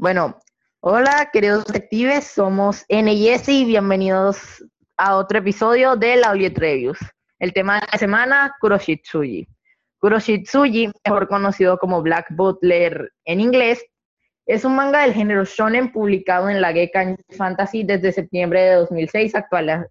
Bueno, hola queridos detectives, somos N y bienvenidos a otro episodio de la. El tema de la semana, Kuroshitsuji. Kuroshitsuji, mejor conocido como Black Butler en inglés, es un manga del género shonen publicado en la Gekkan Fantasy desde septiembre de 2006 hasta la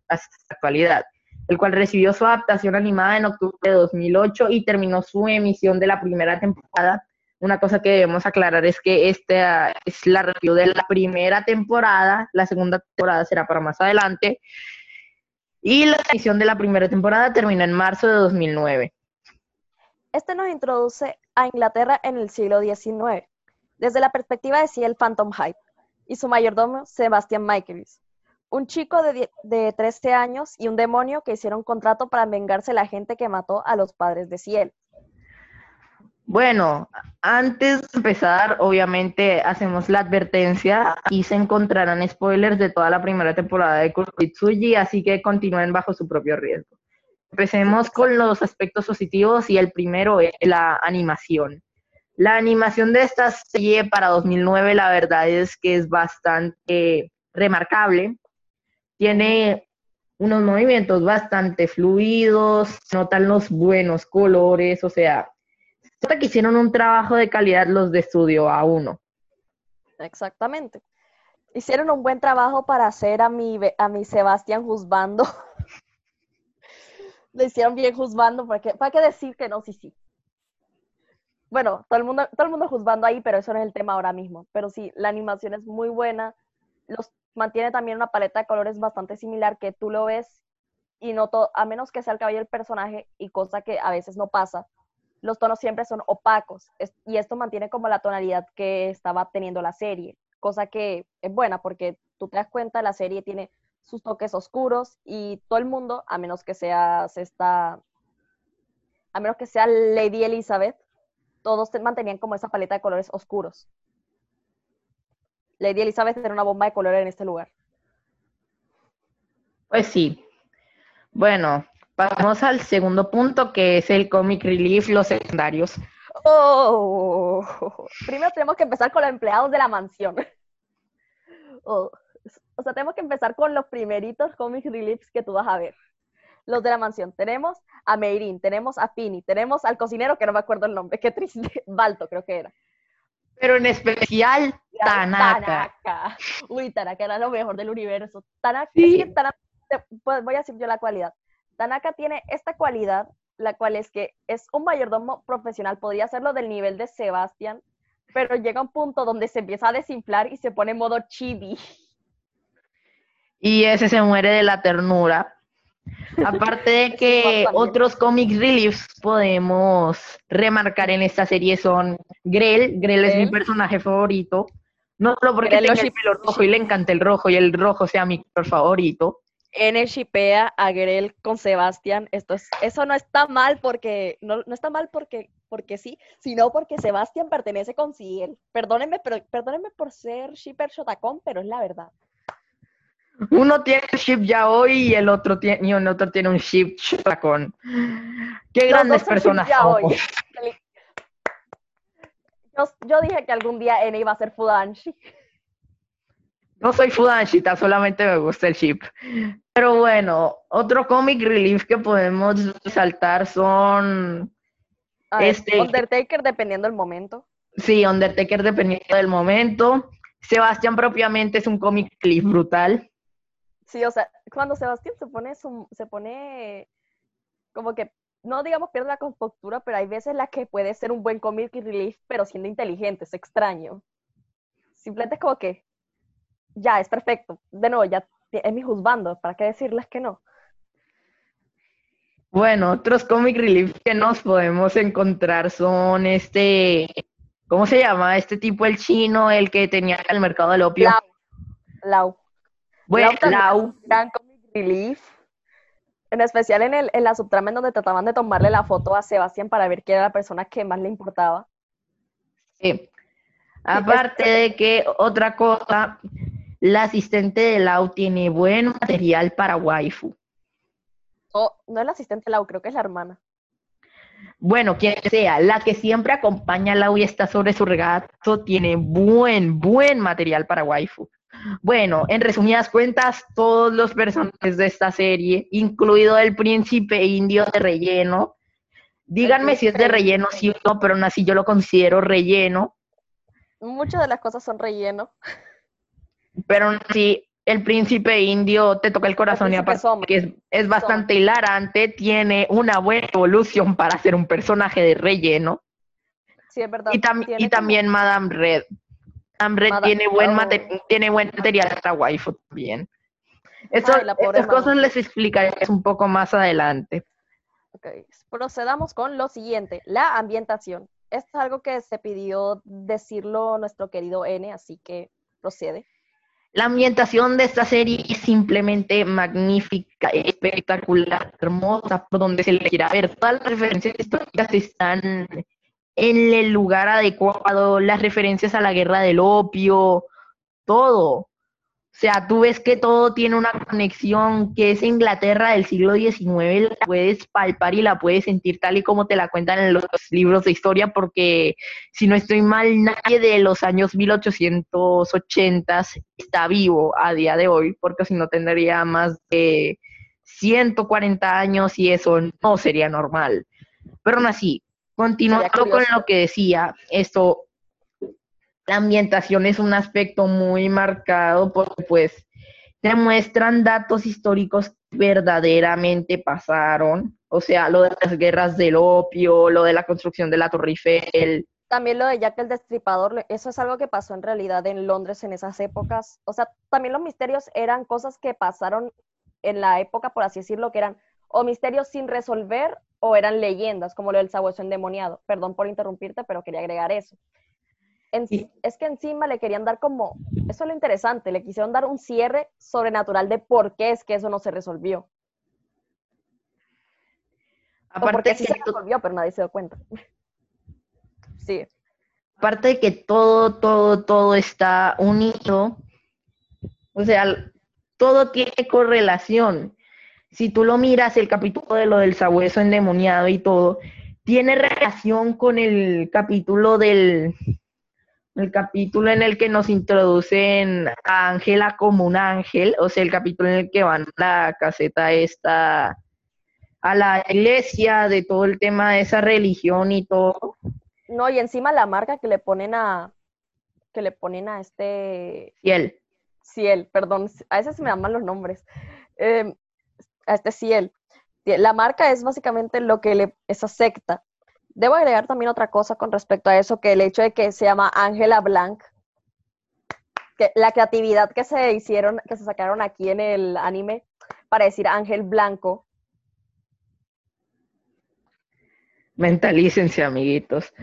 actualidad, el cual recibió su adaptación animada en octubre de 2008 y terminó su emisión de la primera temporada una cosa que debemos aclarar es que esta es la review de la primera temporada, la segunda temporada será para más adelante, y la edición de la primera temporada termina en marzo de 2009. Este nos introduce a Inglaterra en el siglo XIX, desde la perspectiva de Ciel Phantom Hyde y su mayordomo Sebastian Michaelis, un chico de, de 13 años y un demonio que hicieron contrato para vengarse la gente que mató a los padres de Ciel. Bueno, antes de empezar, obviamente hacemos la advertencia y se encontrarán spoilers de toda la primera temporada de Kuroitsuji, así que continúen bajo su propio riesgo. Empecemos con los aspectos positivos y el primero es la animación. La animación de esta serie para 2009 la verdad es que es bastante remarcable. Tiene unos movimientos bastante fluidos, notan los buenos colores, o sea, que hicieron un trabajo de calidad los de estudio A1. Exactamente. Hicieron un buen trabajo para hacer a mi, a mi Sebastián juzgando. Le hicieron bien juzgando, porque ¿para qué decir que no? Sí, sí. Bueno, todo el mundo, todo el mundo juzgando ahí, pero eso no es el tema ahora mismo. Pero sí, la animación es muy buena. Los mantiene también una paleta de colores bastante similar que tú lo ves y no a menos que sea el cabello del personaje y cosa que a veces no pasa, los tonos siempre son opacos y esto mantiene como la tonalidad que estaba teniendo la serie, cosa que es buena porque tú te das cuenta, la serie tiene sus toques oscuros y todo el mundo, a menos que sea esta, a menos que sea Lady Elizabeth, todos mantenían como esa paleta de colores oscuros. Lady Elizabeth era una bomba de color en este lugar. Pues sí. Bueno, Vamos al segundo punto, que es el comic relief, los secundarios. Oh, primero tenemos que empezar con los empleados de la mansión. Oh, o sea, tenemos que empezar con los primeritos comic reliefs que tú vas a ver. Los de la mansión. Tenemos a Meirin, tenemos a Fini, tenemos al cocinero, que no me acuerdo el nombre, qué triste, Balto creo que era. Pero en especial Tanaka. Tanaka. Uy, Tanaka era lo mejor del universo. Tanaka, sí. Tanaka pues voy a decir yo la cualidad. Tanaka tiene esta cualidad, la cual es que es un mayordomo profesional, podría hacerlo del nivel de Sebastián, pero llega un punto donde se empieza a desinflar y se pone en modo chibi. Y ese se muere de la ternura. Aparte de que otros comic reliefs podemos remarcar en esta serie son Grell. Grell es mi personaje favorito. No solo porque tenga el pelo rojo y le encanta el rojo y el rojo sea mi color favorito, N shipea a Grell con Sebastián. Esto es, eso no está mal porque, no, no, está mal porque, porque sí, sino porque Sebastián pertenece con Ciel. Perdónenme, pero, perdónenme por ser shipper shotacón, pero es la verdad. Uno tiene un ship ya hoy y el otro tiene, y el otro tiene un ship shotacón. Qué grandes personas somos. Yo, yo, dije que algún día N iba a ser Fudanshi. No soy Fudanshita, solamente me gusta el chip. Pero bueno, otro comic relief que podemos resaltar son... este, Undertaker dependiendo del momento. Sí, Undertaker dependiendo del momento. Sebastián propiamente es un comic relief brutal. Sí, o sea, cuando Sebastián se pone, se pone como que, no digamos pierde la compostura, pero hay veces la que puede ser un buen comic relief, pero siendo inteligente, es extraño. Simplemente es como que, ya, es perfecto. De nuevo, ya es mi juzgando, ¿para qué decirles que no? Bueno, otros comic relief que nos podemos encontrar son este, ¿cómo se llama? Este tipo, el chino, el que tenía el mercado del opio. Lau. Lau. Bueno, Lau. Gran comic relief. En especial en, el, en la subtrama en donde trataban de tomarle la foto a Sebastián para ver quién era la persona que más le importaba. Sí. Aparte de que otra cosa la asistente de Lau tiene buen material para waifu. Oh, no es la asistente de Lau, creo que es la hermana. Bueno, quien sea, la que siempre acompaña a Lau y está sobre su regato tiene buen, buen material para waifu. Bueno, en resumidas cuentas, todos los personajes de esta serie, incluido el príncipe indio de relleno, díganme si es de relleno, sí o no, pero aún así yo lo considero relleno. Muchas de las cosas son relleno. Pero aún así, el príncipe indio te toca el corazón y aparte que es, es bastante hilarante, tiene una buena evolución para ser un personaje de relleno. Sí, es verdad. Y, y también Madame Red. Hambre tiene buen, tiene buen material para waifu también. estas cosas les explicaré un poco más adelante. Procedamos con lo siguiente, la ambientación. Esto es algo que se pidió decirlo nuestro querido N, así que procede. La ambientación de esta serie es simplemente magnífica, espectacular, hermosa, por donde se le quiera ver. Todas las referencias históricas están en el lugar adecuado, las referencias a la guerra del opio, todo. O sea, tú ves que todo tiene una conexión, que es Inglaterra del siglo XIX, la puedes palpar y la puedes sentir tal y como te la cuentan en los libros de historia, porque si no estoy mal, nadie de los años 1880 está vivo a día de hoy, porque si no tendría más de 140 años y eso no sería normal. Pero aún así, Continuando con lo que decía, esto, la ambientación es un aspecto muy marcado porque pues te muestran datos históricos que verdaderamente pasaron, o sea, lo de las guerras del opio, lo de la construcción de la Torre Eiffel. También lo de Jack el Destripador, eso es algo que pasó en realidad en Londres en esas épocas. O sea, también los misterios eran cosas que pasaron en la época, por así decirlo, que eran o misterios sin resolver o eran leyendas, como lo del sabueso endemoniado. Perdón por interrumpirte, pero quería agregar eso. Es que encima le querían dar como, eso es lo interesante, le quisieron dar un cierre sobrenatural de por qué es que eso no se resolvió. Aparte porque sí se resolvió, pero nadie se dio cuenta. sí. Aparte de que todo, todo, todo está unido, o sea, todo tiene correlación si tú lo miras, el capítulo de lo del sabueso endemoniado y todo, tiene relación con el capítulo del el capítulo en el que nos introducen a Ángela como un ángel, o sea, el capítulo en el que van a la caseta esta, a la iglesia, de todo el tema de esa religión y todo. No, y encima la marca que le ponen a, que le ponen a este... Ciel. Ciel, perdón, a veces me dan mal los nombres. Eh, a este ciel. La marca es básicamente lo que le, esa secta. Debo agregar también otra cosa con respecto a eso, que el hecho de que se llama Ángela Blanc, que la creatividad que se hicieron, que se sacaron aquí en el anime para decir Ángel Blanco. Mentalícense, amiguitos.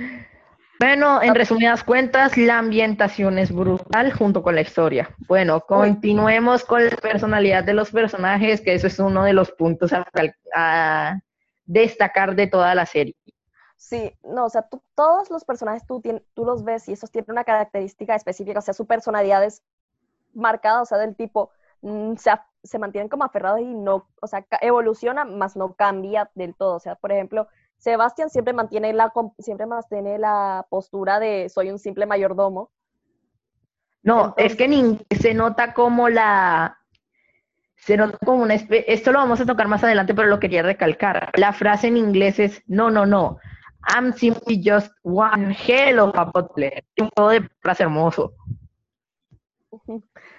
Bueno, en resumidas cuentas, la ambientación es brutal junto con la historia. Bueno, continuemos con la personalidad de los personajes, que eso es uno de los puntos a, destacar de toda la serie. Sí, no, o sea, todos los personajes tú, tú los ves y esos tienen una característica específica, o sea, su personalidad es marcada, o sea, del tipo, mm, se, se mantienen como aferrados y no, o sea, evoluciona, más no cambia del todo. O sea, por ejemplo, Sebastián siempre mantiene la, siempre mantiene la postura de soy un simple mayordomo. No, es que en se nota como la... Se nota como una especie... Esto lo vamos a tocar más adelante, pero lo quería recalcar. La frase en inglés es, no, no, no. I'm simply just one hell of a butler. Un juego de frase hermoso.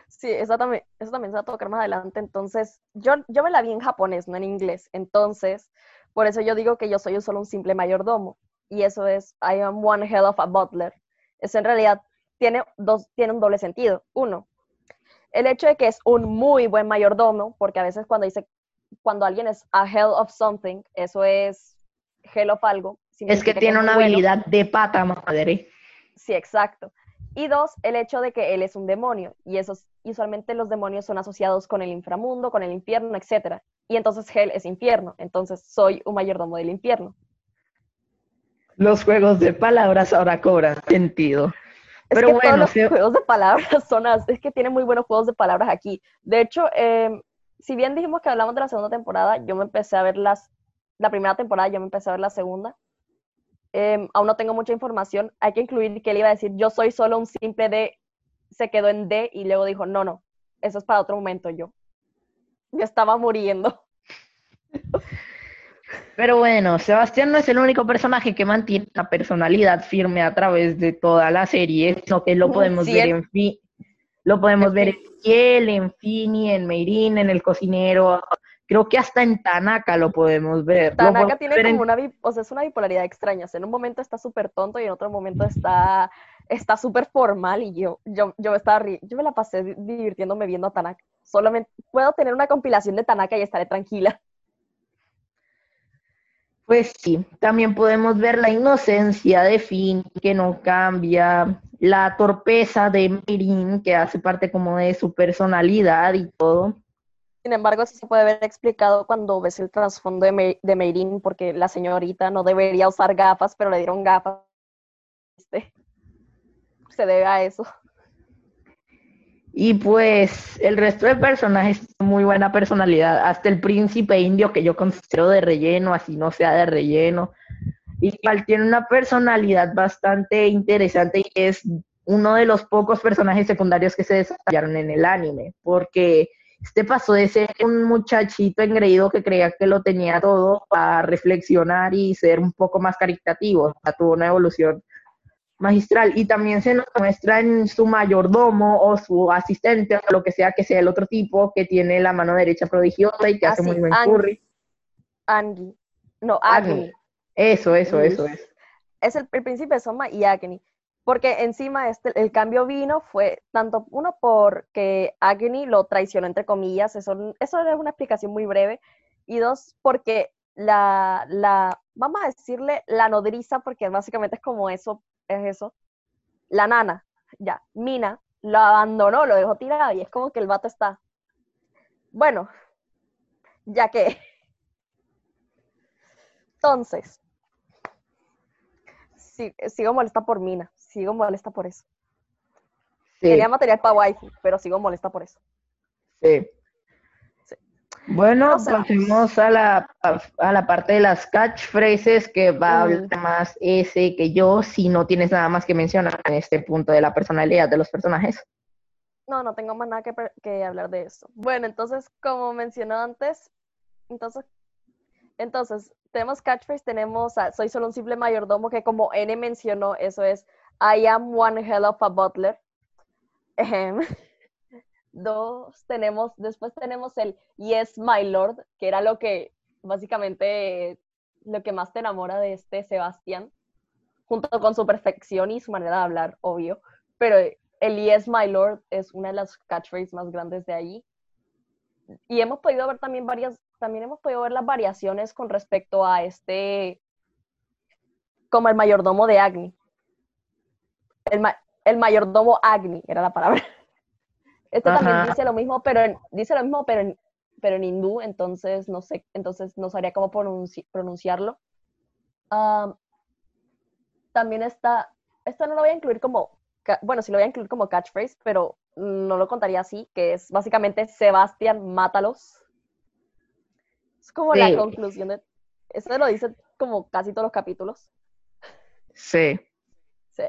Sí, eso también, eso también se va a tocar más adelante. Entonces, yo, yo me la vi en japonés, no en inglés. Entonces, por eso yo digo que yo soy solo un simple mayordomo. Y eso es, I am one hell of a butler. Eso en realidad tiene, dos, tiene un doble sentido. Uno, el hecho de que es un muy buen mayordomo, porque a veces cuando dice, cuando alguien es a hell of something, eso es hell of algo. Es que tiene una habilidad de pata madre. Sí, exacto. Y dos, el hecho de que él es un demonio. Y esos, usualmente los demonios son asociados con el inframundo, con el infierno, etc. Y entonces Hell es infierno. Entonces soy un mayordomo del infierno. Los juegos de palabras ahora cobran sentido. Pero bueno, los juegos de palabras son, es que tienen muy buenos juegos de palabras aquí. De hecho, em, si bien dijimos que hablamos de la segunda temporada, yo me empecé a ver las, la primera temporada, yo me empecé a ver la segunda. Em, aún no tengo mucha información. Hay que incluir que él iba a decir, yo soy solo un simple D, se quedó en D y luego dijo, no, no, eso es para otro momento yo. Ya estaba muriendo. Pero bueno, Sebastián no es el único personaje que mantiene una personalidad firme a través de toda la serie, que lo podemos Sí, ver en fin, lo podemos ver en Kiel, en Fini, en Meirin, en el cocinero, creo que hasta en Tanaka lo podemos ver. Tanaka podemos tiene ver en- como una, o sea, es una bipolaridad extraña. O sea, en un momento está súper tonto y en otro momento está está súper formal y yo, yo, yo me estaba yo me la pasé di- divirtiéndome viendo a Tanaka. Solamente puedo tener una compilación de Tanaka y estaré tranquila. Pues sí, también podemos ver la inocencia de Finn, que no cambia, la torpeza de Meirin, que hace parte como de su personalidad y todo. Sin embargo, eso se puede ver explicado cuando ves el trasfondo de, Me- de Meirin, porque la señorita no debería usar gafas, pero le dieron gafas. ¿viste? Se debe a eso. Y pues el resto de personajes tienen muy buena personalidad, hasta el príncipe indio que yo considero de relleno, así no sea de relleno. Igual tiene una personalidad bastante interesante y es uno de los pocos personajes secundarios que se desarrollaron en el anime, porque este pasó de ser un muchachito engreído que creía que lo tenía todo a reflexionar y ser un poco más caritativo, o sea, tuvo una evolución magistral y también se nos muestra en su mayordomo o su asistente o lo que sea que sea el otro tipo que tiene la mano derecha prodigiosa y que hace Ah, sí, muy buen Angie. curry. Angie. No, Agni. Agni. Eso, eso, eso es. es el, el príncipe Soma y Agni. Porque encima este, el cambio vino fue tanto uno porque Agni lo traicionó entre comillas, eso, eso es una explicación muy breve, y dos porque la, la, vamos a decirle la nodriza, porque básicamente es como eso, es eso, la nana, ya, Mina, lo abandonó, lo dejó tirado, y es como que el vato está, bueno, ya que, entonces, sigo molesta por Mina, sigo molesta por eso. Sí, Tenía material para waifu, pero sigo molesta por eso. sí. Sí. Bueno, No sé. pasemos a la, a, la parte de las catchphrases que va a hablar más ese que yo, si no tienes nada más que mencionar en este punto de la personalidad de los personajes. No, no tengo más nada que, que hablar de eso. Bueno, entonces, como mencioné antes, entonces, entonces, tenemos catchphrase, tenemos a Soy solo un simple mayordomo, que como N mencionó, eso es I am one hell of a butler. Ejem. Dos, tenemos, después tenemos el Yes, my lord, que era lo que básicamente lo que más te enamora de este Sebastián, junto con su perfección y su manera de hablar, obvio. Pero el Yes, my lord es una de las catchphrases más grandes de ahí. Y hemos podido ver también varias, también hemos podido ver las variaciones con respecto a este, como el mayordomo de Agni. El, ma- el mayordomo Agni era la palabra. Este también dice lo mismo, pero en, dice lo mismo, pero en, pero en hindú, entonces no sé, entonces no sabría cómo pronunci- pronunciarlo. Am, también está, esto no lo voy a incluir como, bueno, sí lo voy a incluir como catchphrase, pero no lo contaría así, que es básicamente Sebastián, mátalos. Es como Sí. la conclusión de, eso lo dice como casi todos los capítulos. Sí. Sí.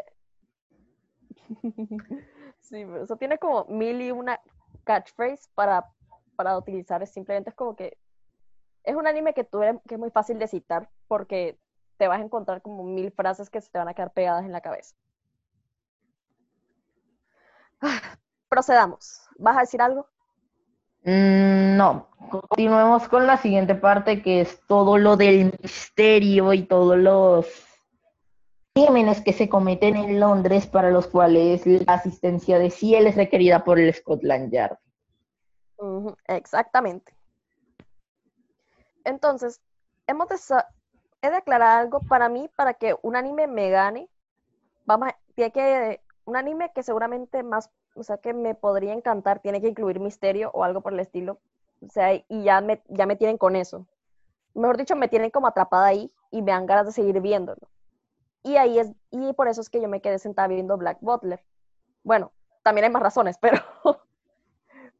Sí, pero eso tiene como mil y una catchphrase para, para utilizar. Es simplemente es como que es un anime que, tú eres- que es muy fácil de citar porque te vas a encontrar como mil frases que se te van a quedar pegadas en la cabeza. Ah, Procedamos. ¿Vas a decir algo? Mm, no, continuemos con la siguiente parte que es todo lo del misterio y todos los crímenes que se cometen en Londres para los cuales la asistencia de Ciel es requerida por el Scotland Yard. Exactamente. Entonces, hemos de he de algo para mí, para que un anime me gane, vamos tiene que, un anime que seguramente más, o sea, que me podría encantar, tiene que incluir misterio o algo por el estilo, o sea, y ya me, ya me tienen con eso. Mejor dicho, me tienen como atrapada ahí y me dan ganas de seguir viéndolo. Y ahí es, y por eso es que yo me quedé sentada viendo Black Butler. Bueno, también hay más razones, pero,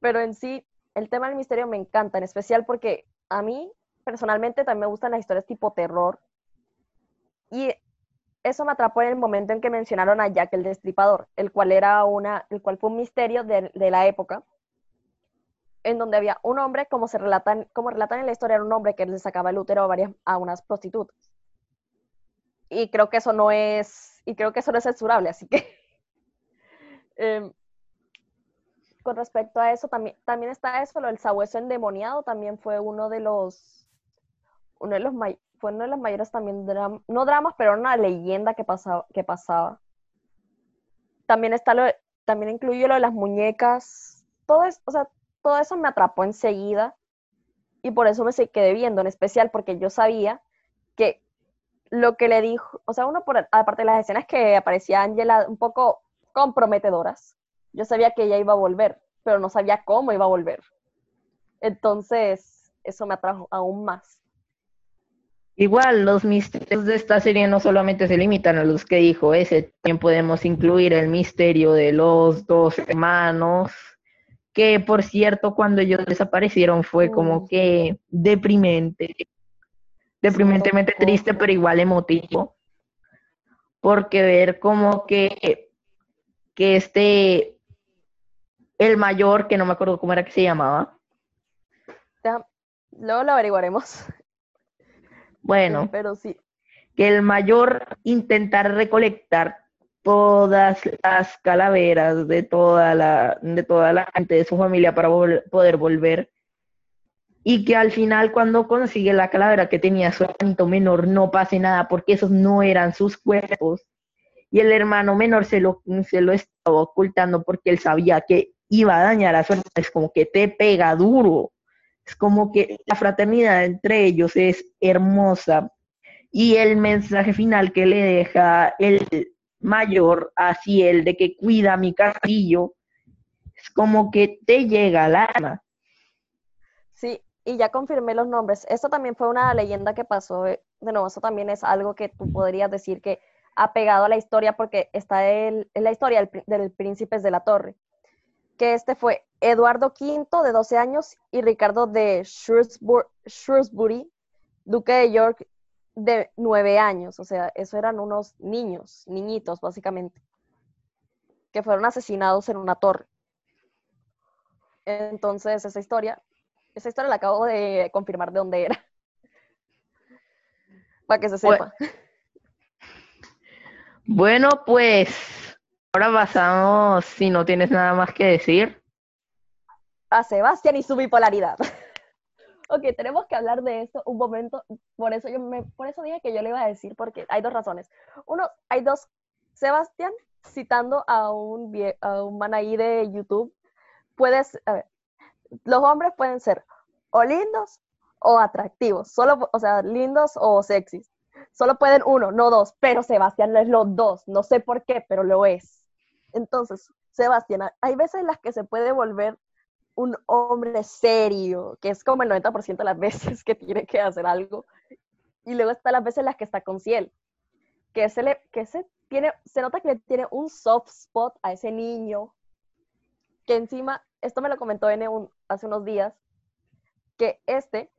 pero en sí, el tema del misterio me encanta, en especial porque a mí personalmente también me gustan las historias tipo terror. Y eso me atrapó en el momento en que mencionaron a Jack el Destripador, el cual era una, el cual fue un misterio de, la época, en donde había un hombre, como se relatan, como relatan en la historia, era un hombre que le sacaba el útero a varias, a unas prostitutas. Y creo que eso no es, y creo que eso no es censurable, así que em, con respecto a eso, también, también está eso, lo del sabueso endemoniado, también fue uno de los, uno de los, fue uno de los mayores también, no dramas, pero una leyenda que pasaba. Que pasaba. También está lo, también incluye lo de las muñecas, todo eso, o sea, todo eso me atrapó enseguida y por eso me quedé viendo, en especial porque yo sabía que lo que le dijo, o sea, uno por, aparte de las escenas que aparecía Angela un poco comprometedoras, yo sabía que ella iba a volver, pero no sabía cómo iba a volver. Entonces, eso me atrajo aún más. Igual, los misterios de esta serie no solamente se limitan a los que dijo ese, también podemos incluir el misterio de los dos hermanos, que por cierto, cuando ellos desaparecieron fue como que deprimente, deprimentemente triste, pero igual emotivo, porque ver como que, que este el mayor, que no me acuerdo cómo era que se llamaba. luego lo averiguaremos. Bueno, pero sí. Que el mayor intentar recolectar todas las calaveras de toda la, de toda la gente de su familia para poder volver. Y que al final cuando consigue la calavera que tenía su hermanito menor no pase nada porque esos no eran sus cuerpos. Y el hermano menor se lo, se lo estaba ocultando porque él sabía que iba a dañar a su hermano, es como que te pega duro. Es como que la fraternidad entre ellos es hermosa. Y el mensaje final que le deja el mayor así el de que cuida mi castillo, es como que te llega al alma. Sí, y ya confirmé los nombres. Esto también fue una leyenda que pasó. Eh, de nuevo, eso también es algo que tú podrías decir que ha pegado a la historia porque está en la historia del, del de la Torre que este fue Eduardo V de 12 años y Ricardo de Shrewsbury, duque de York de 9 años. O sea, eso eran unos niños, niñitos básicamente, que fueron asesinados en una torre. Entonces, esa historia, esa historia la acabo de confirmar de dónde era. Para que se sepa. Bueno, pues Ahora pasamos, si no tienes nada más que decir. A Sebastián y su bipolaridad. ok, tenemos que hablar de esto un momento. Por eso, yo por eso dije que yo le iba a decir, porque hay dos razones. Uno, hay dos. Sebastián, citando a un, a un man ahí de YouTube, puedes, los hombres pueden ser o lindos o atractivos, solo, o sea, lindos o sexys. Solo pueden uno, no dos, pero Sebastián es los dos, no sé por qué, pero lo es. Entonces, Sebastián, hay veces en las que se puede volver un hombre serio, que es como el 90% de las veces que tiene que hacer algo, y luego está las veces en las que está con Ciel, que se le, que se tiene, se nota que tiene un soft spot a ese niño, que encima, esto me lo comentó N hace unos días, que este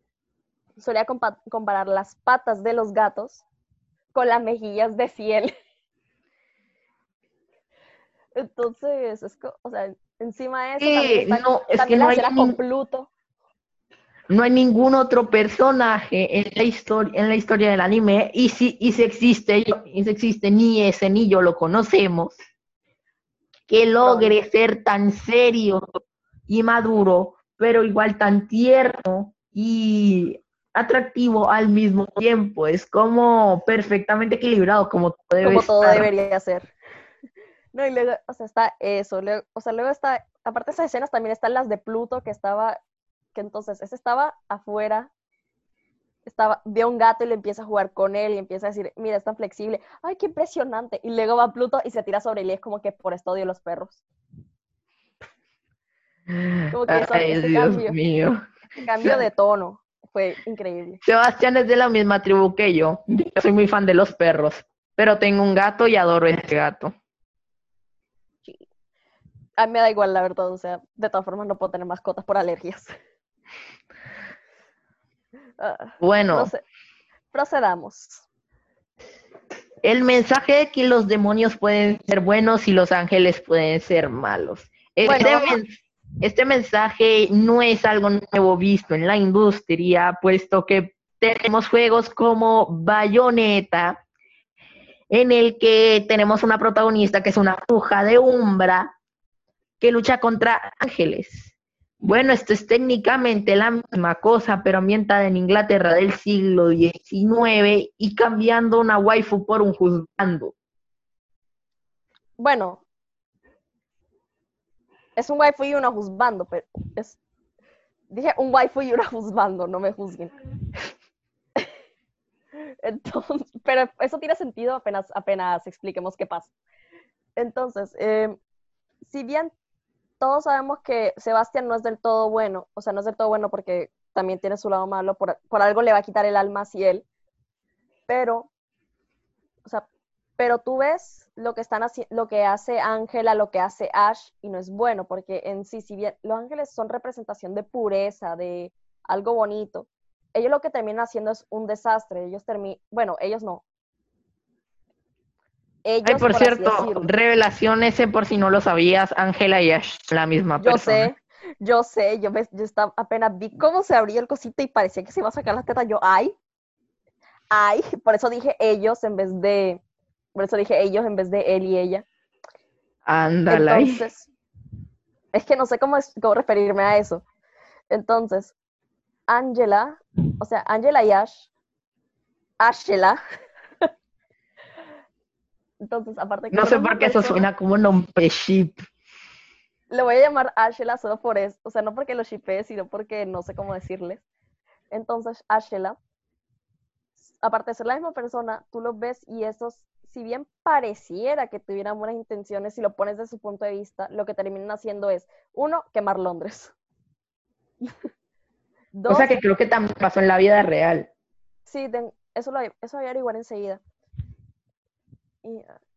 solía comparar las patas de los gatos con las mejillas de Ciel. Entonces, es, o sea, encima de eso, también, no, es que no hay con Pluto. No hay ningún otro personaje en la historia, en la historia del anime, y si, y si existe, y si existe, ni ese ni yo lo conocemos, que logre ser tan serio y maduro, pero igual tan tierno y atractivo al mismo tiempo. Es como perfectamente equilibrado, como todo, como todo debería ser. No, y luego, o sea, está eso, o sea, luego está, aparte de esas escenas también están las de Pluto que estaba, que entonces, ese estaba afuera, estaba, ve a un gato y le empieza a jugar con él y empieza a decir, mira, es tan flexible, ay, qué impresionante, y luego va Pluto y se tira sobre él y es como que por esto odio los perros. Como que ay, Dios mío. cambio de tono, fue increíble. Sebastián es de la misma tribu que yo, yo soy muy fan de los perros, pero tengo un gato y adoro ese gato a mí me da igual, la verdad. O sea, de todas formas no puedo tener mascotas por alergias. Ah, bueno. procedamos. el mensaje de que los demonios pueden ser buenos y los ángeles pueden ser malos. Este, este mensaje no es algo nuevo visto en la industria, puesto que tenemos juegos como Bayonetta, en el que tenemos una protagonista que es una bruja de Umbra que lucha contra ángeles. Bueno, esto es técnicamente la misma cosa, pero ambientada en Inglaterra del siglo XIX y cambiando una waifu por un juzgando. Bueno, es un waifu y una juzgando, pero es... Dije un waifu y una juzgando, no me juzguen. Entonces, pero eso tiene sentido apenas, apenas expliquemos qué pasa. Entonces, eh, si bien todos sabemos que Sebastián no es del todo bueno, o sea, no es del todo bueno porque también tiene su lado malo, por, algo le va a quitar el alma si él, pero, o sea, pero tú ves lo que están lo que hace Ángela, lo que hace Ash, y no es bueno, porque en sí, si bien los ángeles son representación de pureza, de algo bonito, ellos lo que terminan haciendo es un desastre. Ellos terminan, bueno, ellos no. Ellos, por, cierto, revelaciones por si no lo sabías, Ángela y Ash, la misma yo sé, yo sé, yo, yo estaba, apenas vi cómo se abría el cosito y parecía que se iba a sacar la teta. Yo, ay, ay, por eso dije ellos en vez de, por eso dije ellos en vez de él y ella. Ándala. Entonces, es que no sé cómo, cómo referirme a eso. Entonces, Angela, o sea, Angela y Ash, Ashela. Entonces, aparte que... No sé por qué eso suena como un nombre ship. Le voy a llamar Ashela solo por eso, o sea, no porque lo shipee, sino porque no sé cómo decirles. Entonces, Ashela, aparte de ser la misma persona, tú lo ves y esos, si bien pareciera que tuvieran buenas intenciones, si lo pones desde su punto de vista, lo que terminan haciendo es, uno, quemar Londres. o sea que creo que también pasó en la vida real. Sí, eso, lo, eso voy a averiguar enseguida.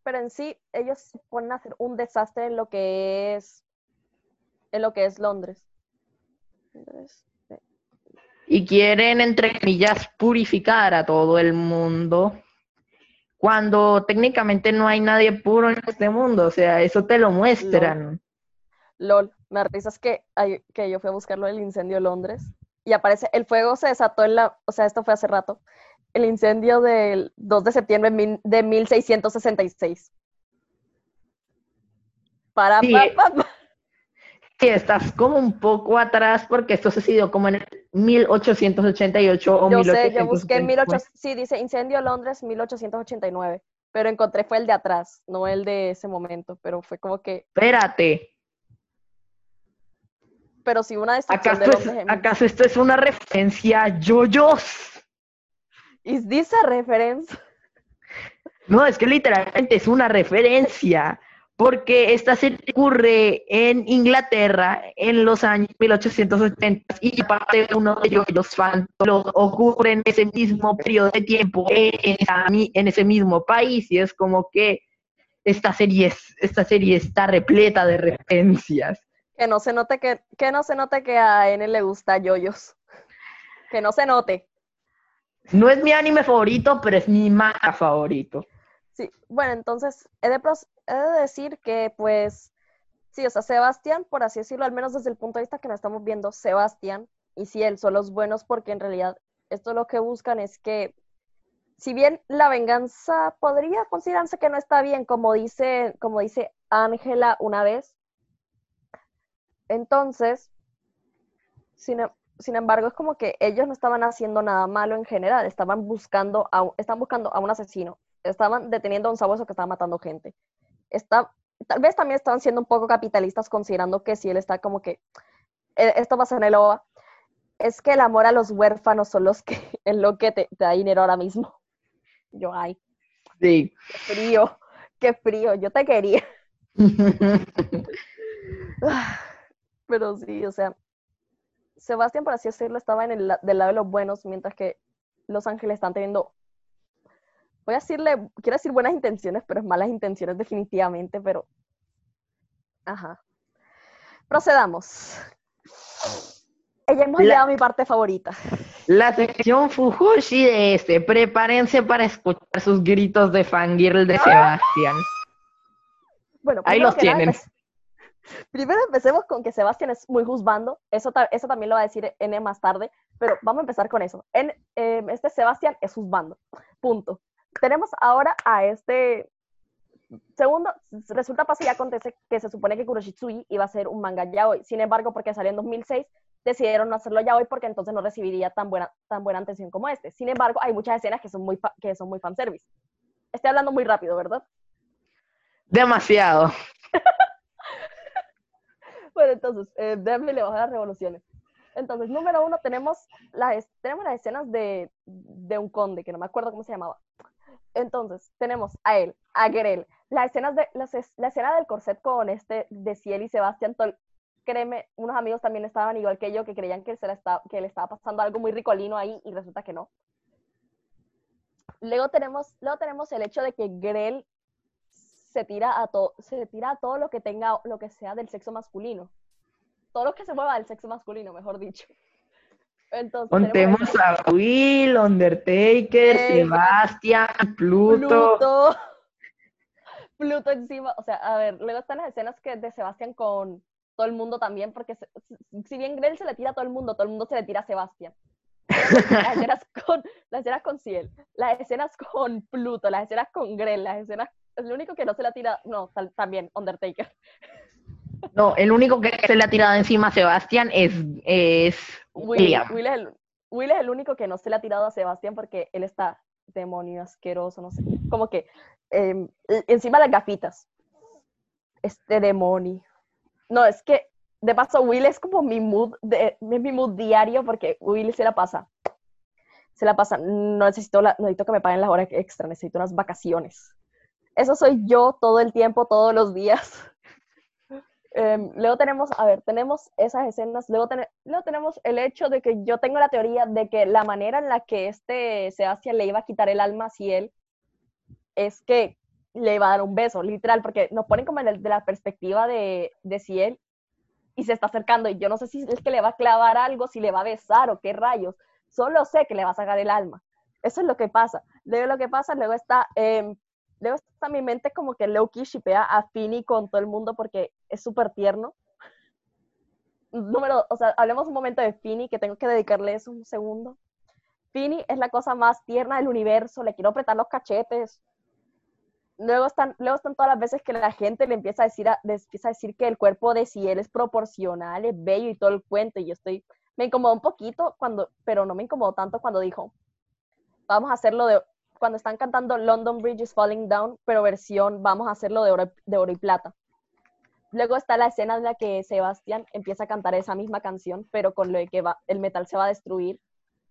pero en sí, ellos se ponen a hacer un desastre en lo que es, en lo que es Londres. Y quieren, entre comillas, purificar a todo el mundo cuando técnicamente no hay nadie puro en este mundo, o sea, eso te lo muestran. LOL, me risas que, que yo fui a buscarlo del incendio de Londres y aparece, el fuego se desató en la, o sea, esto fue hace rato, el incendio del 2 de septiembre de 1666. Para, sí, estás como un poco atrás porque esto sucedió como en 1888 o yo Sé, yo busqué en 1800, sí, dice incendio Londres 1889, pero encontré fue el de atrás, no el de ese momento, pero fue como que... Espérate, pero si una ¿Acaso, de ¿Acaso esto es una referencia a yoyos? ¿Is this a reference? No, es que literalmente es una referencia, porque esta se ocurre en Inglaterra en los años 1880 y aparte de uno de ellos, los fantásticos, ocurre en ese mismo periodo de tiempo, en, ese mismo país, y es como que esta serie, esta serie está repleta de referencias. Que no se note que, que no se note que a N le gusta yoyos. Que no se note. No es mi anime favorito, pero es mi manga favorito. Bueno, entonces he de, decir que pues sí, o sea, Sebastián, por así decirlo, al menos desde el punto de vista que nos estamos viendo, Sebastián y si él son los buenos porque en realidad esto lo que buscan es que si bien la venganza podría considerarse que no está bien, como dice, como dice Ángela una vez, entonces, em, sin, embargo, es como que ellos no estaban haciendo nada malo en general, estaban buscando a, están buscando a un asesino, estaban deteniendo a un sabueso que estaba matando gente. Está, tal vez también estaban siendo un poco capitalistas considerando que si él está como que, eh, esto pasa en el OVA, es que el amor a los huérfanos son los que, es lo que te, te da dinero ahora mismo. Yo, ay. Sí. Qué frío, qué frío, yo te quería. Pero sí, o sea, Sebastián, por así decirlo, estaba en el del lado de los buenos, mientras que Los Ángeles están teniendo, voy a decirle, quiero decir buenas intenciones, pero es malas intenciones definitivamente, pero, ajá. Procedamos. Ella hemos llegado a mi parte favorita. La sección Fujoshi de este. Prepárense para escuchar sus gritos de fangirl de Sebastián. Bueno, Ahí los nada, tienen. Primero empecemos con que Sebastián es muy juzgando. Eso, eso también lo va a decir N más tarde. Pero vamos a empezar con eso. En, eh, este Sebastián es juzgando. Punto. Tenemos ahora a este segundo. Resulta, pasa y acontece que se supone que Kuroshitsuji iba a ser un manga yaoi. Sin embargo, porque salió en 2006, decidieron no hacerlo yaoi porque entonces no recibiría tan buena, tan buena atención como este. Sin embargo, hay muchas escenas que son muy, que son muy fanservice. Estoy hablando muy rápido, ¿verdad? Demasiado. Bueno, entonces, eh, déjame le bajar las revoluciones. Entonces, número uno, tenemos las, tenemos las escenas de, de un conde, que no me acuerdo cómo se llamaba. Entonces, tenemos a él, a Grel, las escenas de, las la escena del corset con este de Ciel y Sebastián Tol. Créeme, unos amigos también estaban igual que yo, que creían que, se le estaba pasando algo muy ricolino ahí y resulta que no. Luego tenemos, luego tenemos el hecho de que Grel se tira a todo, se tira a todo lo que tenga, lo que sea del sexo masculino. Todo lo que se mueva del sexo masculino, mejor dicho. Entonces, Contemos a Will, Undertaker, Ey. Sebastián, Pluto. Pluto. Pluto encima, o sea, a ver, luego están las escenas que de Sebastián con todo el mundo también, porque se- si bien Grell se le tira a todo el mundo, todo el mundo se le tira a Sebastián. Las escenas con, las escenas con Ciel, las escenas con Pluto, las escenas con Grell, las escenas, es lo único que no se la tira, no, también Undertaker. No, el único que se le ha tirado encima a Sebastián es, es Will, William. Will es el, Will es el único que no se le ha tirado a Sebastián porque él está demonio asqueroso, no sé. Como que em, e- encima las gafitas. Este demonio. No, es que de paso Will es como mi mood, de, es mi mood diario porque Will se la pasa. Se la pasa. No necesito, la, necesito que me paguen las horas extra, necesito unas vacaciones. Eso soy yo todo el tiempo, todos los días. Em, luego tenemos, a ver, tenemos esas escenas, luego, tene- luego tenemos el hecho de que yo tengo la teoría de que la manera en la que este Sebastián le iba a quitar el alma a Ciel es que le iba a dar un beso, literal, porque nos ponen como en el- de la perspectiva de, de Ciel y se está acercando y yo no sé si es que le va a clavar algo, si le va a besar o qué rayos, solo sé que le va a sacar el alma. Eso es lo que pasa. Luego lo que pasa, luego está, em, luego está mi mente como que Loki shipea a Finny con todo el mundo porque es súper tierno. Número, o sea, hablemos un momento de Finny, que tengo que dedicarle eso un segundo. Finny es la cosa más tierna del universo, le quiero apretar los cachetes. Luego están, luego están todas las veces que la gente le empieza a decir, a- empieza a decir que el cuerpo de Ciel es proporcional, es bello y todo el cuento, y yo estoy, me incomodó un poquito cuando, pero no me incomodó tanto cuando dijo, vamos a hacerlo de, cuando están cantando London Bridge is Falling Down, pero versión, vamos a hacerlo de oro, de oro y plata. Luego está la escena en la que Sebastián empieza a cantar esa misma canción, pero con lo de que va, el metal se va a destruir.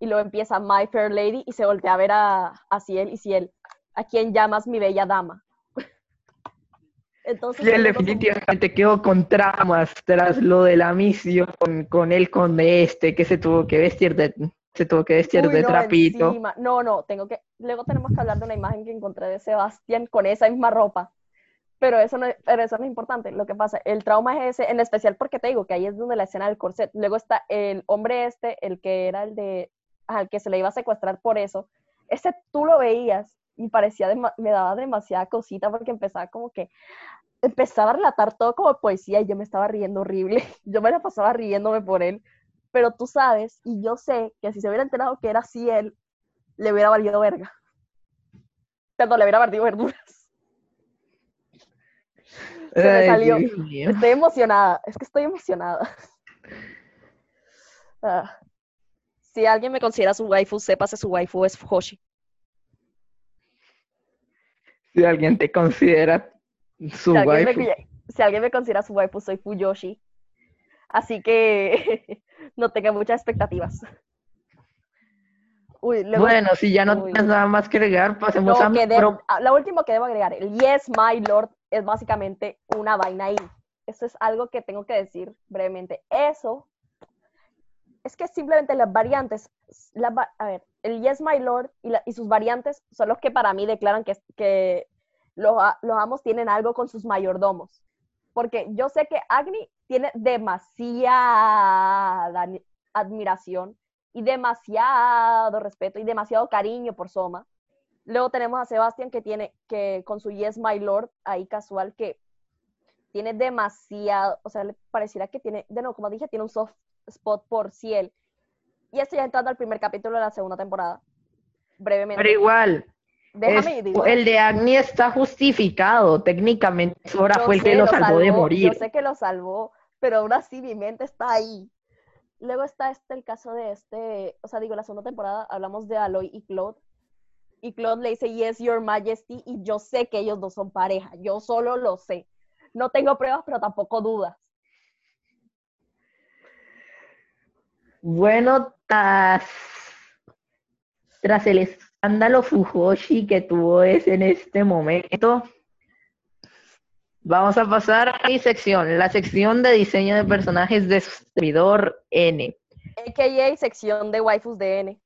Y luego empieza My Fair Lady y se voltea a ver a, a Ciel y Ciel, ¿a quién llamas mi bella dama? Entonces, Y él luego son- definitivamente quedó con traumas tras lo de la misión con, con el conde este que se tuvo que vestir de se tuvo que vestir Uy, de no, trapito. encima. No, no, tengo que. Luego tenemos que hablar de una imagen que encontré de Sebastián con esa misma ropa. Pero eso no, es- pero eso no es importante. Lo que pasa, el trauma es ese, en especial porque te digo que ahí es donde la escena del corset. Luego está el hombre este, el que era el de. Al que se le iba a secuestrar por eso. Ese tú lo veías y parecía. me daba demasiada cosita porque empezaba como que. Empezaba a relatar todo como poesía y yo me estaba riendo horrible. Yo me la pasaba riéndome por él pero tú sabes, y yo sé que si se hubiera enterado que era así él, le hubiera valido verga. Perdón, le hubiera valido verduras. Se me Ay, salió. Estoy emocionada, es que estoy emocionada. Ah. Si alguien me considera su waifu, sépase su waifu es Hoshi. Si alguien te considera su Si waifu. me, si alguien me considera su waifu, soy Fuyoshi. Así que no tenga muchas expectativas. Uy, luego- Bueno, si ya no Uy. tienes nada más que agregar, pasemos No, a que de- pro- ah, lo último que debo agregar, el Yes, my lord, es básicamente una vaina ahí. Eso es algo que tengo que decir brevemente. Eso es que simplemente las variantes, va- a ver, el Yes, my lord y, la- y sus variantes son los que para mí declaran que, que los, los amos tienen algo con sus mayordomos. Porque yo sé que Agni tiene demasiada admiración y demasiado respeto y demasiado cariño por Soma. Luego tenemos a Sebastián que tiene, que con su Yes My Lord, ahí casual, que tiene demasiado, o sea, le pareciera que tiene, de nuevo, como dije, tiene un soft spot por Ciel. Y esto ya entrando al primer capítulo de la segunda temporada. Brevemente. Pero igual, Déjame es- digo, el de Agni está justificado. Técnicamente, Sora fue el que lo salvó de morir. Yo sé que lo salvó, pero aún así mi mente está ahí. Luego está este, el caso de este, o sea, digo, la segunda temporada hablamos de Aloy y Claude. Y Claude le dice, yes, your majesty, y yo sé que ellos dos son pareja, yo solo lo sé. No tengo pruebas, pero tampoco dudas. Bueno, tras, tras el escándalo Fujoshi que tuvo ese en este momento, vamos a pasar a mi sección, la sección de diseño de personajes de su servidor N. AKA sección de waifus de N.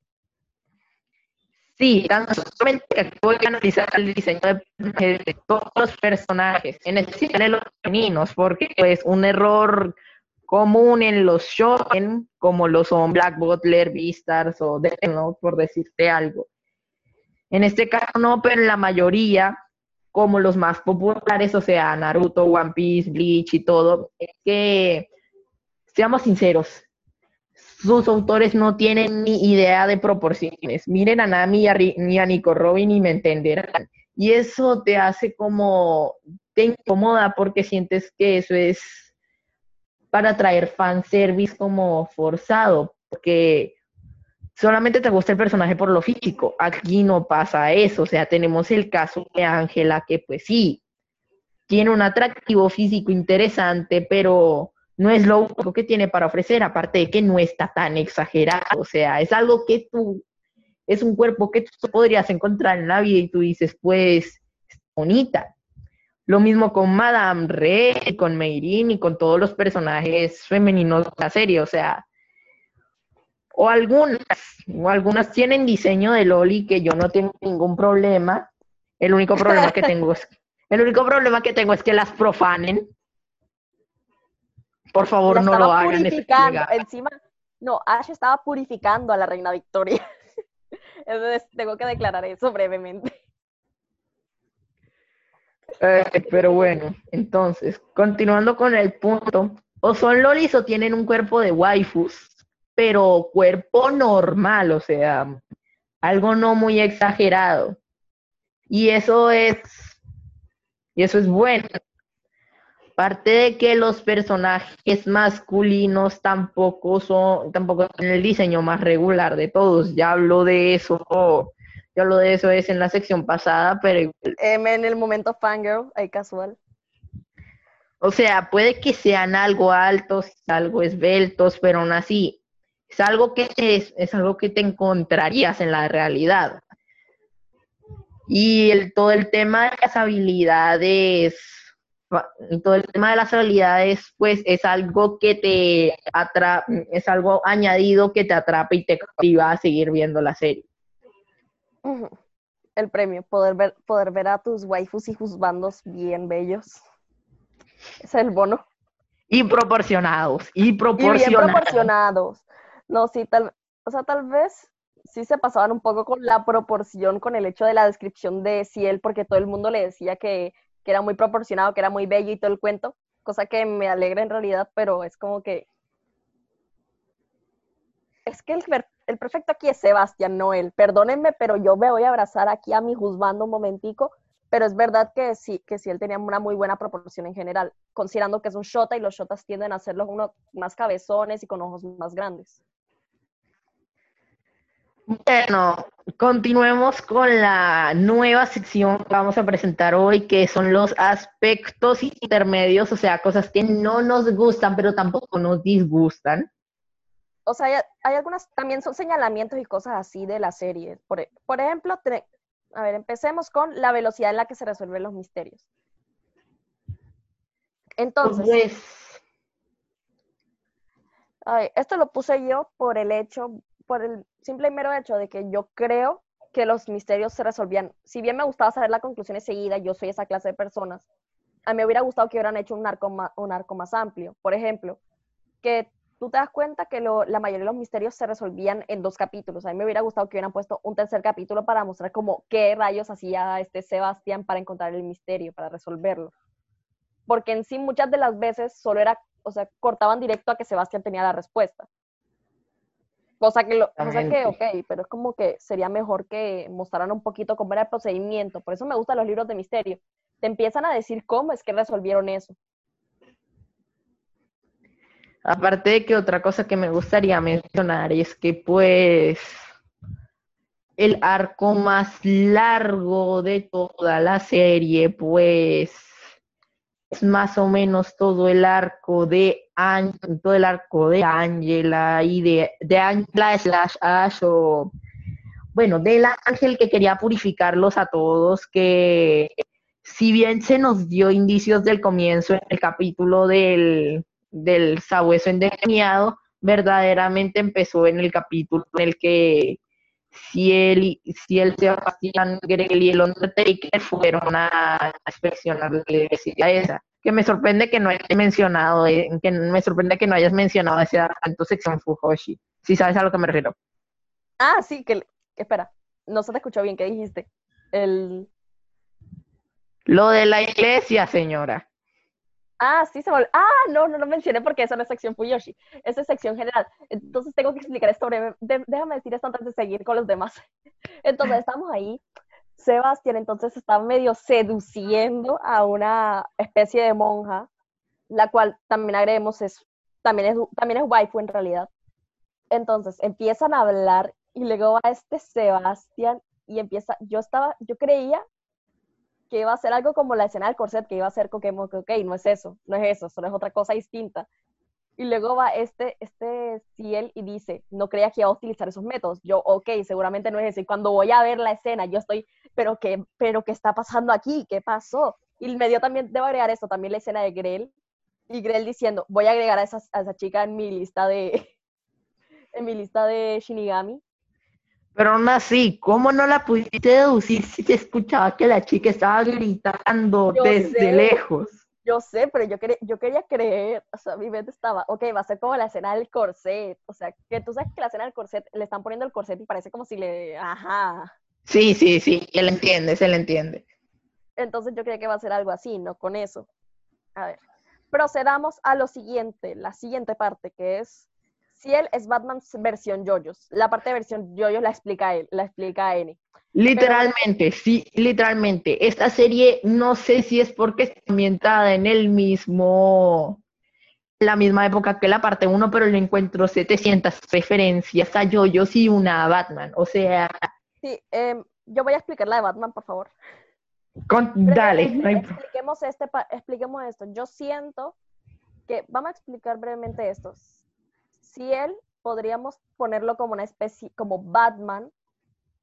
Sí, tan solamente que aquí voy a analizar el diseño de personajes de todos los personajes, en especial en los femeninos, porque es un error común en los shonen, como lo son Black Butler, Beastars o Death Note, por decirte algo. En este caso no, pero en la mayoría, como los más populares, o sea, Naruto, One Piece, Bleach y todo, es que, seamos sinceros, sus autores no tienen ni idea de proporciones. Miren a Nami y ni a Nico Robin y me entenderán. Y eso te hace como, te incomoda porque sientes que eso es para traer fanservice como forzado, porque solamente te gusta el personaje por lo físico. Aquí no pasa eso, o sea, tenemos el caso de Ángela que pues sí, tiene un atractivo físico interesante, pero no es lo único que tiene para ofrecer, aparte de que no está tan exagerado, o sea, es algo que tú, es un cuerpo que tú podrías encontrar en la vida y tú dices, pues, es bonita. Lo mismo con Madame Red, con Meirin y con todos los personajes femeninos de la serie, o sea, o algunas, o algunas tienen diseño de Loli que yo no tengo ningún problema. El único problema que tengo es, el único problema que tengo es que las profanen. Por favor, La no lo hagan. purificando. Encima, no, Ash estaba purificando a la reina Victoria. Entonces, tengo que declarar eso brevemente. Eh, pero bueno, entonces, continuando con el punto, o son lolis o tienen un cuerpo de waifus, pero cuerpo normal, o sea, algo no muy exagerado. Y eso es, y eso es bueno. Aparte de que los personajes masculinos tampoco son, tampoco tienen el diseño más regular de todos. Ya hablo de eso, ya hablo de eso es en la sección pasada, pero Em, en el momento fangirl, ahí casual. O sea, puede que sean algo altos, algo esbeltos, pero aún así es algo que es, es algo que te encontrarías en la realidad. Y el, todo el tema de las habilidades, todo el tema de las habilidades, pues es algo que te atrapa, es algo añadido que te atrapa y te cautiva a seguir viendo la serie. El premio, poder ver, poder ver a tus waifus y juzbandos bien bellos. Es el bono. Y proporcionados, y Y bien proporcionados. No, sí, tal, o sea, tal vez sí se pasaban un poco con la proporción, con el hecho de la descripción de Ciel, porque todo el mundo le decía que, que era muy proporcionado, que era muy bello y todo el cuento, cosa que me alegra en realidad, pero es como que... Es que el perfecto aquí es Sebastián, no él. Perdónenme, pero yo me voy a abrazar aquí a mi juzgando un momentico, pero es verdad que sí, que sí él tenía una muy buena proporción en general, considerando que es un shota y los shotas tienden a ser los uno más cabezones y con ojos más grandes. Bueno, continuemos con la nueva sección que vamos a presentar hoy, que son los aspectos intermedios, o sea, cosas que no nos gustan, pero tampoco nos disgustan. O sea, hay, hay algunas, también son señalamientos y cosas así de la serie. Por, por ejemplo, tre- a ver, empecemos con la velocidad en la que se resuelven los misterios. Entonces, Pues, Ay, esto lo puse yo por el hecho, por el simple y mero hecho de que yo creo que los misterios se resolvían. Si bien me gustaba saber la conclusión enseguida, yo soy esa clase de personas. A mí me hubiera gustado que hubieran hecho un arco más, un arco más amplio. Por ejemplo, que tú te das cuenta que la mayoría de los misterios se resolvían en dos capítulos. A mí me hubiera gustado que hubieran puesto un tercer capítulo para mostrar como qué rayos hacía este Sebastián para encontrar el misterio, para resolverlo. Porque en sí muchas de las veces solo era, o sea, cortaban directo a que Sebastián tenía la respuesta. Cosa que, lo, cosa que, ok, pero es como que sería mejor que mostraran un poquito cómo era el procedimiento. Por eso me gustan los libros de misterio. Te empiezan a decir cómo es que resolvieron eso. Aparte de que otra cosa que me gustaría mencionar es que pues el arco más largo de toda la serie pues es más o menos todo el arco de todo el arco de Angela y de, de Angela slash Ash o bueno, del ángel que quería purificarlos a todos, que si bien se nos dio indicios del comienzo en el capítulo del del sabueso endemoniado verdaderamente empezó en el capítulo en el que si él, si el Sebastián Grell y el Undertaker fueron a, inspeccionar la iglesia esa. Que me sorprende que no hayas mencionado, eh, que me sorprende que no hayas mencionado ese tanto sección Fujoshi. Si sabes a lo que me refiero. Ah, sí, que, espera, no se te escuchó bien, ¿qué dijiste? El... Lo de la iglesia, señora. Ah, sí, se volvió. Ah, no, no lo mencioné porque esa no es sección Fuyoshi, esa es sección general. Entonces tengo que explicar esto breve. déjame decir esto antes de seguir con los demás. Entonces estamos ahí. Sebastián entonces está medio seduciendo a una especie de monja, la cual también agregemos es, también es, también es waifu en realidad. Entonces empiezan a hablar y luego va este Sebastián y empieza, yo estaba, yo creía que iba a ser algo como la escena del corset, que iba a ser que, ok, no es eso, no es eso, solo es otra cosa distinta. Y luego va este, este Ciel y dice, no creía que iba a utilizar esos métodos. Yo, ok, seguramente no es eso. Y cuando voy a ver la escena, yo estoy, pero qué, pero qué está pasando aquí, qué pasó. Y me dio también, debo agregar esto, también la escena de Grell. Y Grell diciendo, voy a agregar a esa, a esa chica en mi lista de, en mi lista de Shinigami. Pero aún así, ¿cómo no la pudiste deducir si te escuchaba que la chica estaba gritando desde lejos? Yo sé, pero yo, quería, yo quería creer, o sea, mi mente estaba, ok, va a ser como la escena del corset, o sea, que tú sabes que la escena del corset, le están poniendo el corset y parece como si le, ajá. Sí, sí, sí, él entiende, se le entiende. Entonces yo creía que va a ser algo así, ¿no? Con eso. A ver, procedamos a lo siguiente, la siguiente parte, que es Ciel es Batman versión Yoyos. La parte de versión Yoyos la explica él, la explica N. Literalmente, sí, literalmente. Esta serie no sé si es porque está ambientada en el mismo, la misma época que la parte 1, pero le encuentro 700 referencias a Yoyos y una a Batman. O sea... Sí, em, yo voy a explicar la de Batman, por favor. dale. No expliquemos, este, expliquemos esto. Yo siento que, vamos a explicar brevemente esto si él podríamos ponerlo como una especie, como Batman,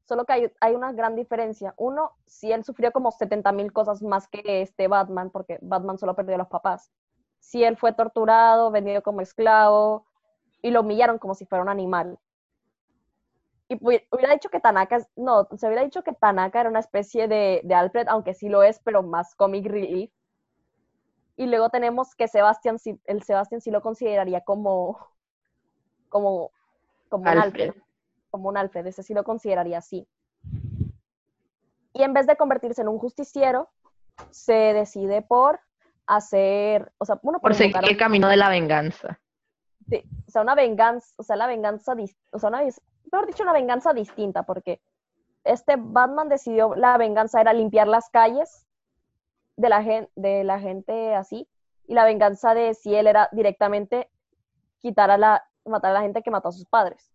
solo que hay, una gran diferencia. Uno, si él sufrió como 70 mil cosas más que este Batman, porque Batman solo perdió a los papás. Si él fue torturado, vendido como esclavo, y lo humillaron como si fuera un animal. Y hubiera dicho que Tanaka, no, se hubiera dicho que Tanaka era una especie de, de Alfred, aunque sí lo es, pero más comic relief. Y luego tenemos que Sebastián, el Sebastián sí lo consideraría como, como, como un Alfred. Como un Alfred, ese sí lo consideraría así. Y en vez de convertirse en un justiciero, se decide por hacer, o sea, uno por, seguir el camino de la venganza. Sí, o sea, una venganza, o sea, la venganza, o sea, una, mejor dicho, una venganza distinta, porque este Batman decidió, la venganza era limpiar las calles de la, gente, de la gente así, y la venganza de si él era directamente quitar a la, matar a la gente que mató a sus padres.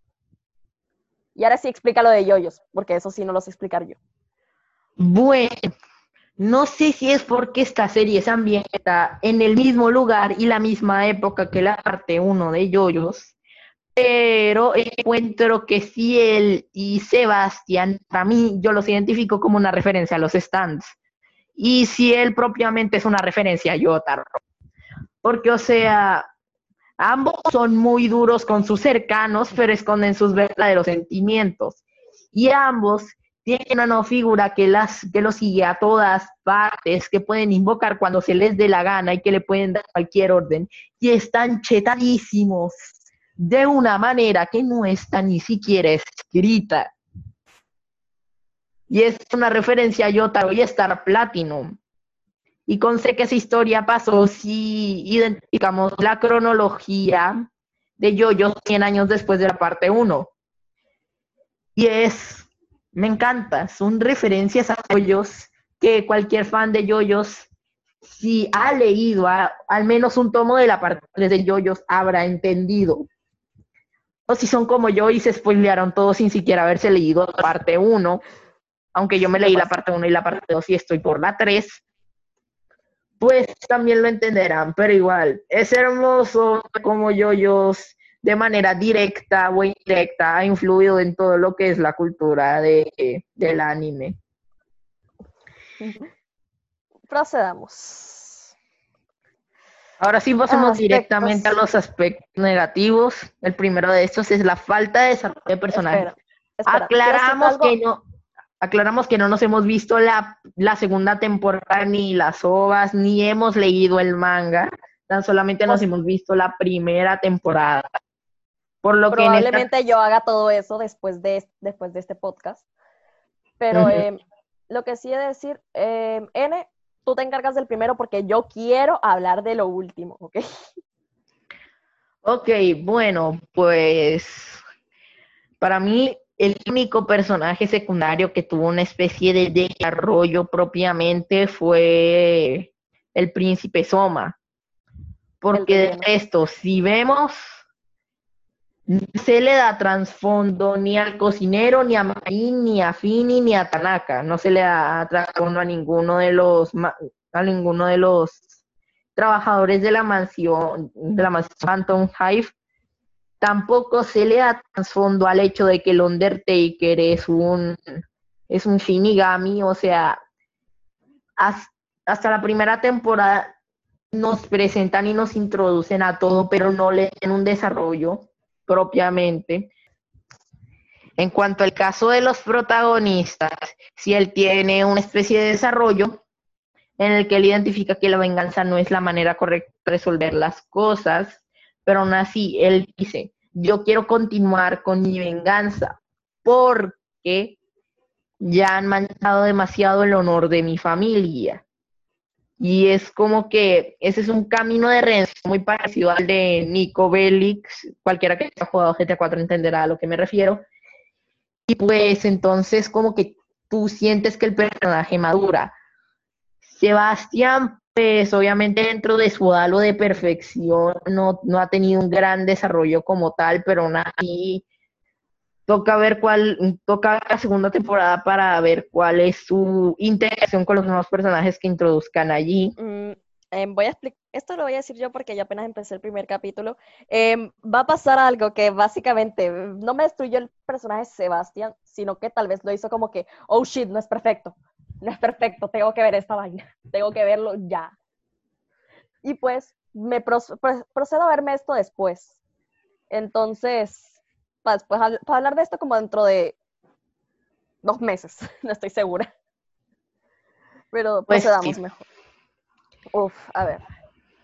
Y ahora sí explica lo de yoyos, porque eso sí no lo sé explicar yo. Bueno, no sé si es porque esta serie se ambienta en el mismo lugar y la misma época que la parte 1 de yoyos, pero encuentro que si él y Sebastián, para mí, yo los identifico como una referencia a los stands. Y si él propiamente es una referencia a Yotaro. Porque, o sea, Ambos son muy duros con sus cercanos, pero esconden sus verdaderos sentimientos. Y ambos tienen una figura que, las, que los sigue a todas partes, que pueden invocar cuando se les dé la gana y que le pueden dar cualquier orden. Y están chetadísimos. de una manera que no está ni siquiera escrita. Y es una referencia a Yotaro y Star Platinum. Y con sé que esa historia pasó si identificamos la cronología de Yoyos 100 años después de la parte 1. Y es, me encanta, son referencias a Yoyos que cualquier fan de Yoyos, si ha leído al menos un tomo de la parte 3 de Yoyos, habrá entendido. O si son como yo y se spoilearon todos sin siquiera haberse leído la parte 1, aunque yo me leí la parte 1 y la parte 2 y estoy por la 3, pues también lo entenderán, pero igual, es hermoso como Yoyos de manera directa o indirecta ha influido en todo lo que es la cultura de, del anime. Procedamos. Ahora sí pasemos directamente a los aspectos negativos. El primero de estos es la falta de desarrollo de personajes. aclaramos que no aclaramos que no nos hemos visto la, la, segunda temporada ni las ovas, ni hemos leído el manga, tan solamente nos hemos visto la primera temporada. Por lo Probablemente yo haga todo eso después de, después de este podcast. Pero em, lo que sí he de decir, em, N, tú te encargas del primero porque yo quiero hablar de lo último, ¿ok? Ok, bueno, pues para mí el único personaje secundario que tuvo una especie de desarrollo propiamente fue el príncipe Soma. Porque de esto, si vemos no se le da trasfondo ni al cocinero, ni a Marín, ni a Fini, ni a Tanaka. No se le da trasfondo a ninguno de los a ninguno de los trabajadores de la mansión, de la mansión Phantom Hive. Tampoco se le da trasfondo al hecho de que el Undertaker es un es un Shinigami, o sea, hasta la primera temporada nos presentan y nos introducen a todo, pero no le dan un desarrollo propiamente. En cuanto al caso de los protagonistas, si él tiene una especie de desarrollo en el que él identifica que la venganza no es la manera correcta de resolver las cosas, pero aún así él dice, yo quiero continuar con mi venganza porque ya han manchado demasiado el honor de mi familia. Y es como que ese es un camino de redención muy parecido al de Nico Belix. Cualquiera que haya jugado GTA 4 entenderá a lo que me refiero. Y pues entonces como que tú sientes que el personaje madura. Sebastián, pues obviamente dentro de su halo de perfección no, no ha tenido un gran desarrollo como tal, pero aún así toca ver cuál, toca la segunda temporada para ver cuál es su interacción con los nuevos personajes que introduzcan allí. Mm, em, voy a explicar, esto lo voy a decir yo porque yo apenas empecé el primer capítulo. Em, va a pasar algo que básicamente no me destruyó el personaje Sebastián, sino que tal vez lo hizo como que, oh shit, no es perfecto, no es perfecto, tengo que ver esta vaina, tengo que verlo ya. Y pues me procedo a verme esto después. Entonces, para, hablar de esto como dentro de dos meses, no estoy segura. Pero pues procedamos mejor. Uf, a ver.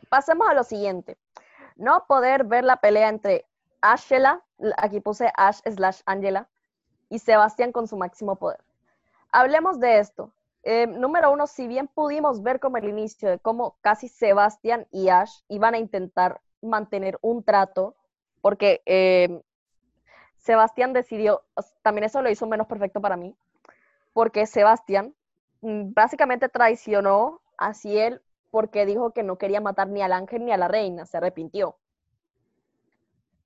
Pasemos a lo siguiente. No poder ver la pelea entre Ashela, aquí puse Ash slash Angela, y Sebastián con su máximo poder. Hablemos de esto. Eh, número uno, si bien pudimos ver como el inicio de cómo casi Sebastián y Ash iban a intentar mantener un trato, porque eh, Sebastián decidió, también eso lo hizo menos perfecto para mí, porque Sebastián mm, básicamente traicionó a Ciel porque dijo que no quería matar ni al ángel ni a la reina, se arrepintió.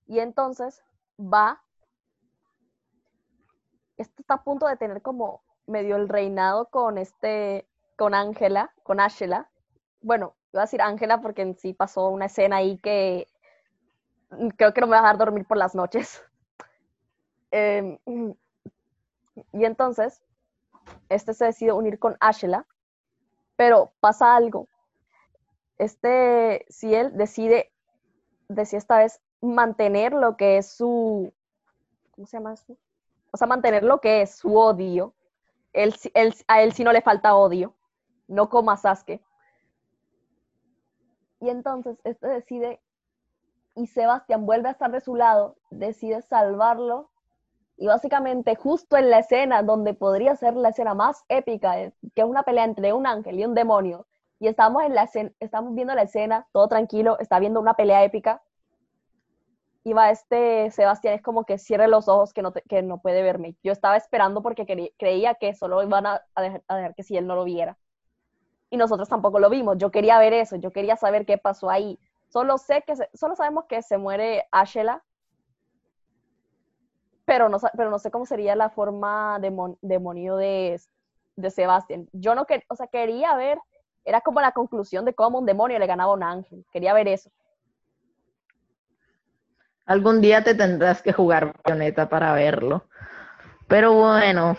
Y entonces va, esto está a punto de tener como medio el reinado con este, con Ángela, con Ashela. Bueno, iba a decir Ángela porque en sí pasó una escena ahí que mm, creo que no me va a dejar dormir por las noches. Em, y entonces, este se decide unir con Ashela, pero pasa algo. Este, si él decide, decide esta vez mantener lo que es su, ¿cómo se llama eso? O sea, mantener lo que es su odio. Él, a él sí no le falta odio, no como a Sasuke. Y entonces, este decide y Sebastián vuelve a estar de su lado, decide salvarlo y básicamente justo en la escena donde podría ser la escena más épica, eh, que es una pelea entre un ángel y un demonio, y estamos, en la escena, estamos viendo la escena, todo tranquilo, está viendo una pelea épica, va este Sebastián, es como que cierre los ojos que no, que no puede verme. Yo estaba esperando porque creía que solo iban a, dejar, a dejar que si él no lo viera. Y nosotros tampoco lo vimos. Yo quería ver eso, yo quería saber qué pasó ahí. Solo sé que solo sabemos que se muere Ashela, pero no, pero no sé cómo sería la forma demonio de, de Sebastián. Yo no quería, o sea, quería ver, era como la conclusión de cómo un demonio le ganaba a un ángel. Quería ver eso. Algún día te tendrás que jugar bayoneta para verlo. Pero bueno,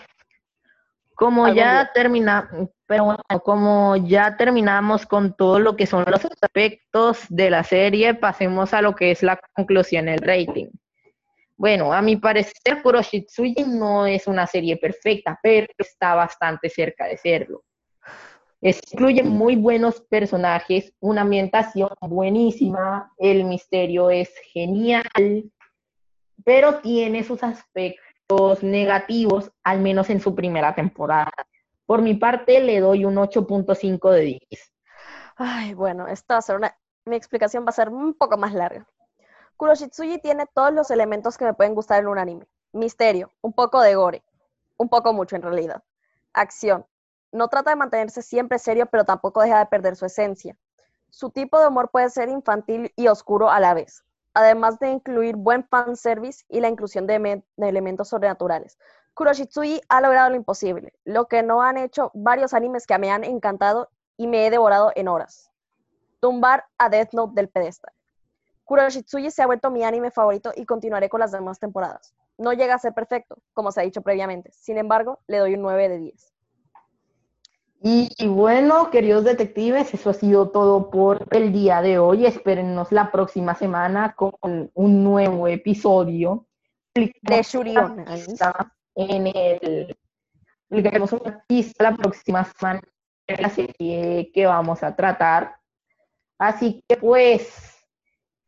como ya termina, pero bueno, como ya terminamos con todo lo que son los aspectos de la serie, pasemos a lo que es la conclusión, el rating. Bueno, a mi parecer, Kuroshitsuji no es una serie perfecta, pero está bastante cerca de serlo. Incluye muy buenos personajes, una ambientación buenísima, el misterio es genial, pero tiene sus aspectos negativos, al menos en su primera temporada. Por mi parte, le doy un 8.5 de 10. Ay, bueno, esta va a ser una... mi explicación va a ser un poco más larga. Kuroshitsuji tiene todos los elementos que me pueden gustar en un anime. Misterio, un poco de gore, un poco mucho en realidad. Acción, no trata de mantenerse siempre serio, pero tampoco deja de perder su esencia. Su tipo de humor puede ser infantil y oscuro a la vez, además de incluir buen fanservice y la inclusión de, elementos sobrenaturales. Kuroshitsui ha logrado lo imposible, lo que no han hecho varios animes que me han encantado y me he devorado en horas. Tumbar a Death Note del pedestal. Kuroshitsuji se ha vuelto mi anime favorito y continuaré con las demás temporadas. No llega a ser perfecto, como se ha dicho previamente. Sin embargo, le doy un 9 de 10. Y, bueno, queridos detectives, eso ha sido todo por el día de hoy. Espérennos la próxima semana con un nuevo episodio de Shurion. En el explicaremos una pista la próxima semana de la serie que vamos a tratar. Así que pues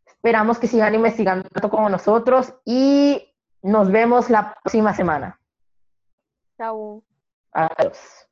esperamos que sigan investigando tanto como nosotros y nos vemos la próxima semana. Chao. Adiós.